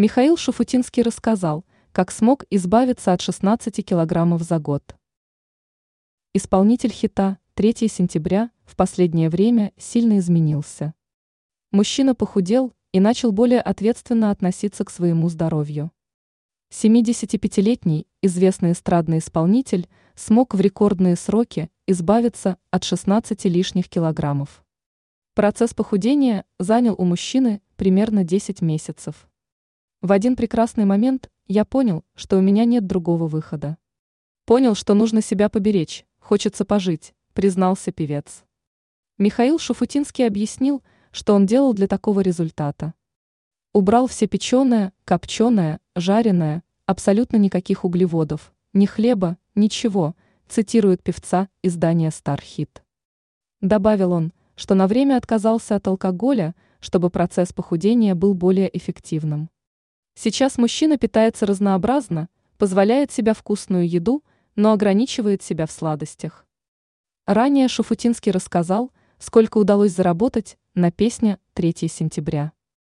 Михаил Шуфутинский рассказал, как смог избавиться от 16 килограммов за год. Исполнитель хита 3 сентября в последнее время сильно изменился. Мужчина похудел и начал более ответственно относиться к своему здоровью. 75-летний известный эстрадный исполнитель смог в рекордные сроки избавиться от 16 лишних килограммов. Процесс похудения занял у мужчины примерно 10 месяцев. В один прекрасный момент я понял, что у меня нет другого выхода. Понял, что нужно себя поберечь, хочется пожить, признался певец. Михаил Шуфутинский объяснил, что он делал для такого результата. Убрал все печеное, копченое, жареное, абсолютно никаких углеводов, ни хлеба, ничего, цитирует певца издания «Стархит». Добавил он, что на время отказался от алкоголя, чтобы процесс похудения был более эффективным. Сейчас мужчина питается разнообразно, позволяет себя вкусную еду, но ограничивает себя в сладостях. Ранее Шуфутинский рассказал, сколько удалось заработать на песне 3 сентября.